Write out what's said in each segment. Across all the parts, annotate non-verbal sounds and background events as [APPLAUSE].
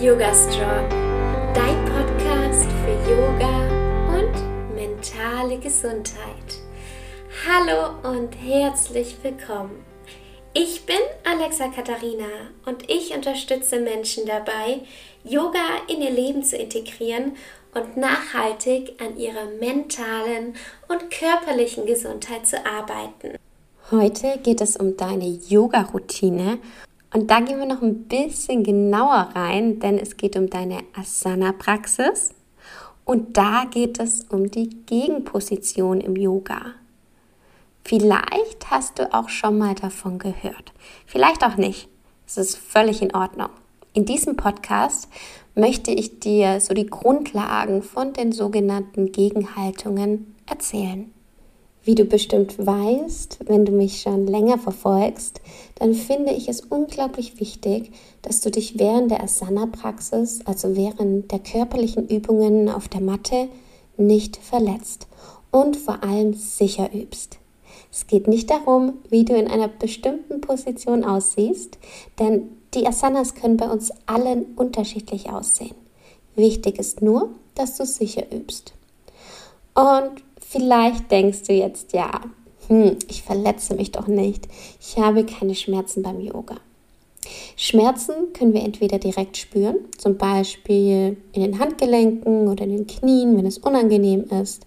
Yoga Strong, dein Podcast für Yoga und mentale Gesundheit. Hallo und herzlich willkommen. Ich bin Alexa Katharina und ich unterstütze Menschen dabei, Yoga in ihr Leben zu integrieren und nachhaltig an ihrer mentalen und körperlichen Gesundheit zu arbeiten. Heute geht es um deine Yoga-Routine und da gehen wir noch ein bisschen genauer rein, denn es geht um deine Asana-Praxis und da geht es um die Gegenposition im Yoga. Vielleicht hast du auch schon mal davon gehört, vielleicht auch nicht. Es ist völlig in Ordnung. In diesem Podcast möchte ich dir so die Grundlagen von den sogenannten Gegenhaltungen erzählen. Wie du bestimmt weißt, wenn du mich schon länger verfolgst, dann finde ich es unglaublich wichtig, dass du dich während der Asana-Praxis, also während der körperlichen Übungen auf der Matte, nicht verletzt und vor allem sicher übst. Es geht nicht darum, wie du in einer bestimmten Position aussiehst, denn die Asanas können bei uns allen unterschiedlich aussehen. Wichtig ist nur, dass du sicher übst. Und Vielleicht denkst du jetzt, ja, hm, ich verletze mich doch nicht. Ich habe keine Schmerzen beim Yoga. Schmerzen können wir entweder direkt spüren, zum Beispiel in den Handgelenken oder in den Knien, wenn es unangenehm ist.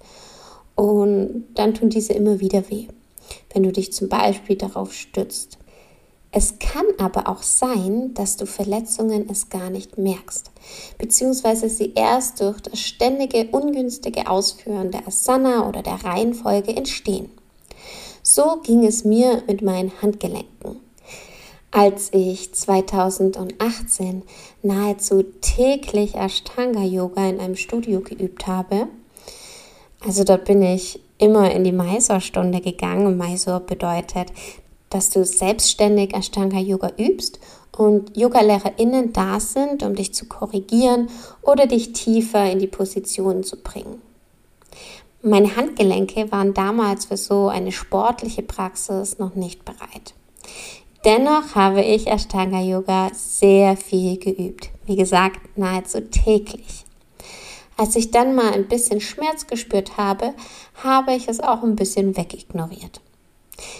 Und dann tun diese immer wieder weh, wenn du dich zum Beispiel darauf stützt. Es kann aber auch sein, dass du Verletzungen es gar nicht merkst, beziehungsweise sie erst durch das ständige ungünstige Ausführen der Asana oder der Reihenfolge entstehen. So ging es mir mit meinen Handgelenken. Als ich 2018 nahezu täglich Ashtanga Yoga in einem Studio geübt habe, also dort bin ich immer in die Mysore-Stunde gegangen. Mysore bedeutet dass du selbstständig Ashtanga Yoga übst und Yogalehrerinnen da sind, um dich zu korrigieren oder dich tiefer in die Position zu bringen. Meine Handgelenke waren damals für so eine sportliche Praxis noch nicht bereit. Dennoch habe ich Ashtanga Yoga sehr viel geübt. Wie gesagt, nahezu täglich. Als ich dann mal ein bisschen Schmerz gespürt habe, habe ich es auch ein bisschen wegignoriert.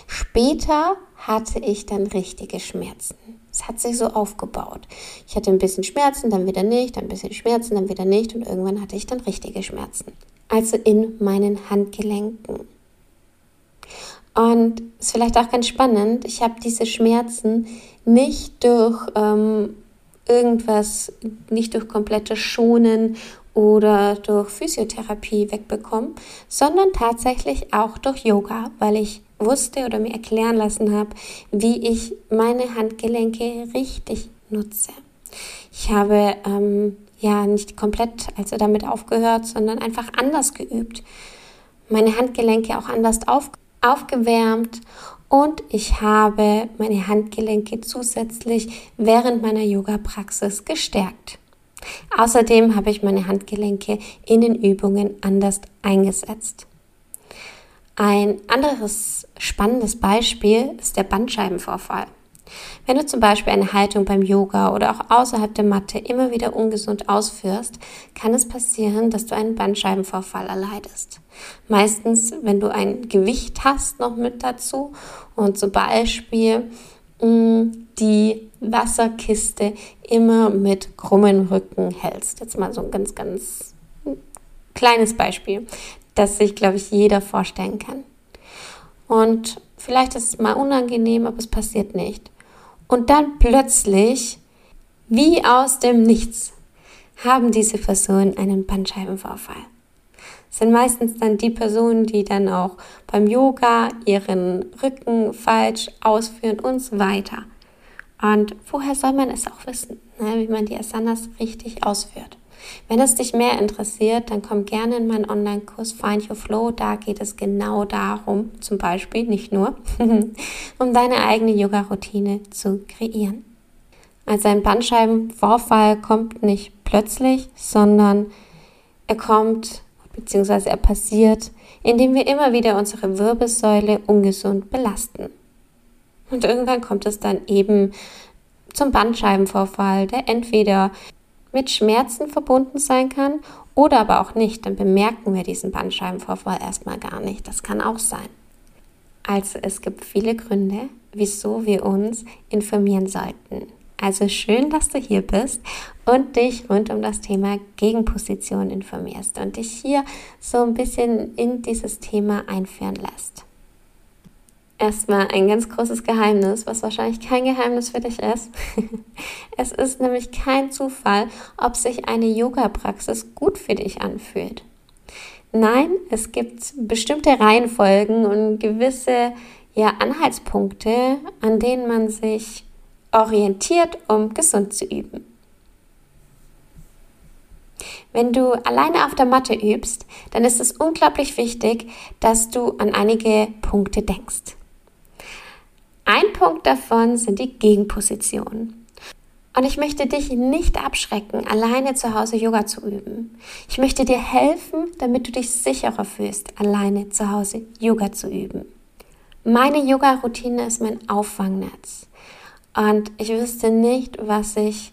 Später hatte ich dann richtige Schmerzen. Es hat sich so aufgebaut. Ich hatte ein bisschen Schmerzen, dann wieder nicht, dann ein bisschen Schmerzen, dann wieder nicht und irgendwann hatte ich dann richtige Schmerzen. Also in meinen Handgelenken. Und es ist vielleicht auch ganz spannend, ich habe diese Schmerzen nicht durch ähm, irgendwas, nicht durch komplette Schonen oder durch Physiotherapie wegbekommen, sondern tatsächlich auch durch Yoga, weil ich wusste oder mir erklären lassen habe, wie ich meine Handgelenke richtig nutze. Ich habe ähm, ja nicht komplett also damit aufgehört, sondern einfach anders geübt. Meine Handgelenke auch anders auf, aufgewärmt und ich habe meine Handgelenke zusätzlich während meiner Yoga-Praxis gestärkt. Außerdem habe ich meine Handgelenke in den Übungen anders eingesetzt. Ein anderes spannendes Beispiel ist der Bandscheibenvorfall. Wenn du zum Beispiel eine Haltung beim Yoga oder auch außerhalb der Matte immer wieder ungesund ausführst, kann es passieren, dass du einen Bandscheibenvorfall erleidest. Meistens, wenn du ein Gewicht hast noch mit dazu und zum Beispiel mm, die Wasserkiste immer mit krummen Rücken hältst. Jetzt mal so ein ganz, ganz kleines Beispiel das sich, glaube ich, jeder vorstellen kann. Und vielleicht ist es mal unangenehm, aber es passiert nicht. Und dann plötzlich, wie aus dem Nichts, haben diese Personen einen Bandscheibenvorfall. Das sind meistens dann die Personen, die dann auch beim Yoga ihren Rücken falsch ausführen und so weiter. Und woher soll man es auch wissen, ne, wie man die Asanas richtig ausführt? Wenn es dich mehr interessiert, dann komm gerne in meinen Online-Kurs Find Your Flow. Da geht es genau darum, zum Beispiel, nicht nur, [LAUGHS] um deine eigene Yoga-Routine zu kreieren. Also ein Bandscheibenvorfall kommt nicht plötzlich, sondern er kommt bzw. er passiert, indem wir immer wieder unsere Wirbelsäule ungesund belasten. Und irgendwann kommt es dann eben zum Bandscheibenvorfall, der entweder mit Schmerzen verbunden sein kann oder aber auch nicht, dann bemerken wir diesen Bandscheibenvorfall erstmal gar nicht. Das kann auch sein. Also es gibt viele Gründe, wieso wir uns informieren sollten. Also schön, dass du hier bist und dich rund um das Thema Gegenposition informierst und dich hier so ein bisschen in dieses Thema einführen lässt. Erstmal ein ganz großes Geheimnis, was wahrscheinlich kein Geheimnis für dich ist. [LAUGHS] es ist nämlich kein Zufall, ob sich eine Yoga-Praxis gut für dich anfühlt. Nein, es gibt bestimmte Reihenfolgen und gewisse ja, Anhaltspunkte, an denen man sich orientiert, um gesund zu üben. Wenn du alleine auf der Matte übst, dann ist es unglaublich wichtig, dass du an einige Punkte denkst. Ein Punkt davon sind die Gegenpositionen. Und ich möchte dich nicht abschrecken, alleine zu Hause Yoga zu üben. Ich möchte dir helfen, damit du dich sicherer fühlst, alleine zu Hause Yoga zu üben. Meine Yoga-Routine ist mein Auffangnetz. Und ich wüsste nicht, was ich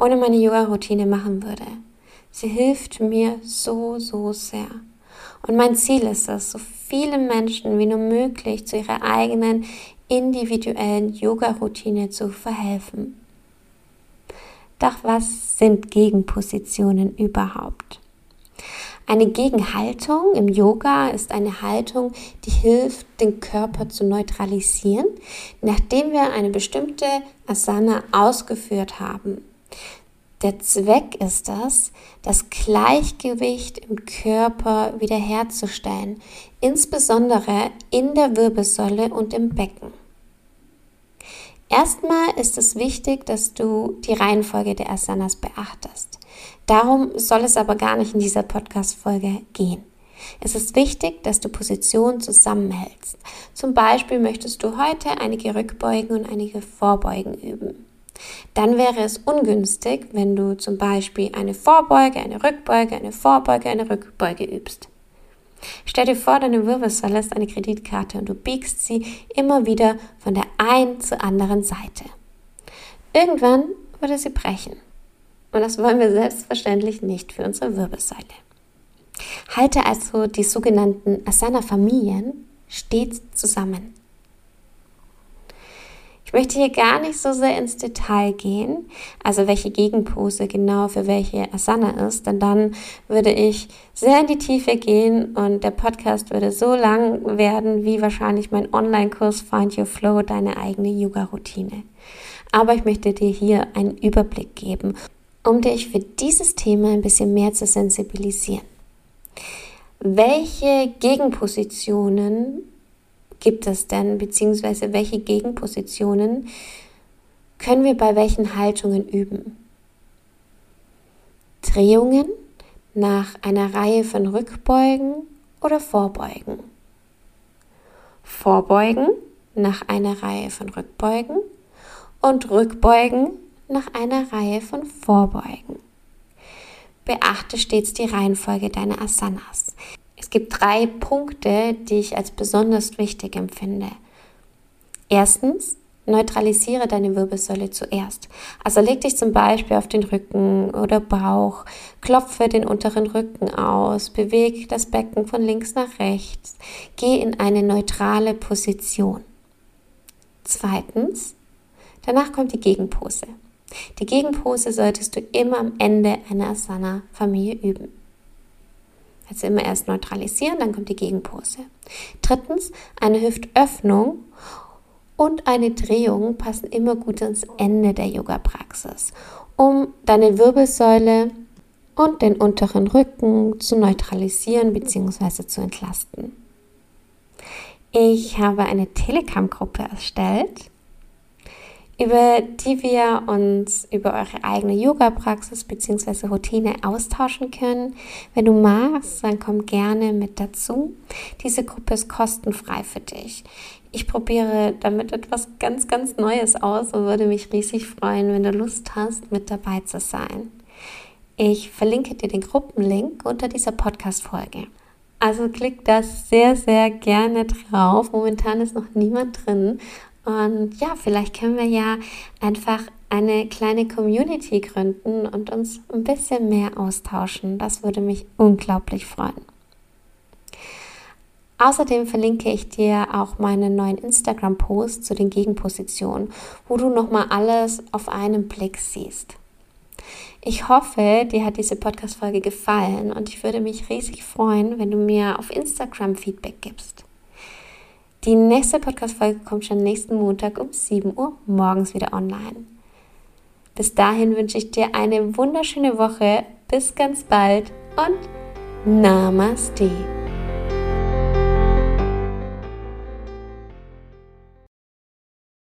ohne meine Yoga-Routine machen würde. Sie hilft mir so, so sehr. Und mein Ziel ist es, so viele Menschen wie nur möglich zu ihrer eigenen individuellen Yoga-Routine zu verhelfen. Doch was sind Gegenpositionen überhaupt? Eine Gegenhaltung im Yoga ist eine Haltung, die hilft, den Körper zu neutralisieren, nachdem wir eine bestimmte Asana ausgeführt haben. Der Zweck ist es, das Gleichgewicht im Körper wiederherzustellen, insbesondere in der Wirbelsäule und im Becken. Erstmal ist es wichtig, dass du die Reihenfolge der Asanas beachtest. Darum soll es aber gar nicht in dieser Podcast-Folge gehen. Es ist wichtig, dass du Positionen zusammenhältst. Zum Beispiel möchtest du heute einige Rückbeugen und einige Vorbeugen üben. Dann wäre es ungünstig, wenn du zum Beispiel eine Vorbeuge, eine Rückbeuge, eine Vorbeuge, eine Rückbeuge übst. Stell dir vor, deine Wirbelsäule ist eine Kreditkarte und du biegst sie immer wieder von der einen zur anderen Seite. Irgendwann würde sie brechen. Und das wollen wir selbstverständlich nicht für unsere Wirbelsäule. Halte also die sogenannten Asana-Familien stets zusammen. Ich möchte hier gar nicht so sehr ins Detail gehen, also welche Gegenpose genau für welche Asana ist, denn dann würde ich sehr in die Tiefe gehen und der Podcast würde so lang werden wie wahrscheinlich mein Online-Kurs Find Your Flow, deine eigene Yoga-Routine. Aber ich möchte dir hier einen Überblick geben um dich für dieses Thema ein bisschen mehr zu sensibilisieren. Welche Gegenpositionen gibt es denn, beziehungsweise welche Gegenpositionen können wir bei welchen Haltungen üben? Drehungen nach einer Reihe von Rückbeugen oder Vorbeugen. Vorbeugen nach einer Reihe von Rückbeugen und Rückbeugen nach einer Reihe von Vorbeugen. Beachte stets die Reihenfolge deiner Asanas. Es gibt drei Punkte, die ich als besonders wichtig empfinde. Erstens, neutralisiere deine Wirbelsäule zuerst. Also leg dich zum Beispiel auf den Rücken oder Bauch, klopfe den unteren Rücken aus, bewege das Becken von links nach rechts, geh in eine neutrale Position. Zweitens, danach kommt die Gegenpose. Die Gegenpose solltest du immer am Ende einer Asana-Familie üben. Also immer erst neutralisieren, dann kommt die Gegenpose. Drittens, eine Hüftöffnung und eine Drehung passen immer gut ans Ende der Yoga-Praxis, um deine Wirbelsäule und den unteren Rücken zu neutralisieren bzw. zu entlasten. Ich habe eine Telegram-Gruppe erstellt über die wir uns über eure eigene Yoga-Praxis bzw. Routine austauschen können. Wenn du magst, dann komm gerne mit dazu. Diese Gruppe ist kostenfrei für dich. Ich probiere damit etwas ganz, ganz Neues aus und würde mich riesig freuen, wenn du Lust hast, mit dabei zu sein. Ich verlinke dir den Gruppenlink unter dieser Podcast-Folge. Also klick da sehr, sehr gerne drauf. Momentan ist noch niemand drin und ja, vielleicht können wir ja einfach eine kleine Community gründen und uns ein bisschen mehr austauschen. Das würde mich unglaublich freuen. Außerdem verlinke ich dir auch meinen neuen Instagram-Post zu den Gegenpositionen, wo du nochmal alles auf einen Blick siehst. Ich hoffe, dir hat diese Podcast-Folge gefallen und ich würde mich riesig freuen, wenn du mir auf Instagram Feedback gibst. Die nächste Podcast-Folge kommt schon nächsten Montag um 7 Uhr morgens wieder online. Bis dahin wünsche ich dir eine wunderschöne Woche. Bis ganz bald und Namaste.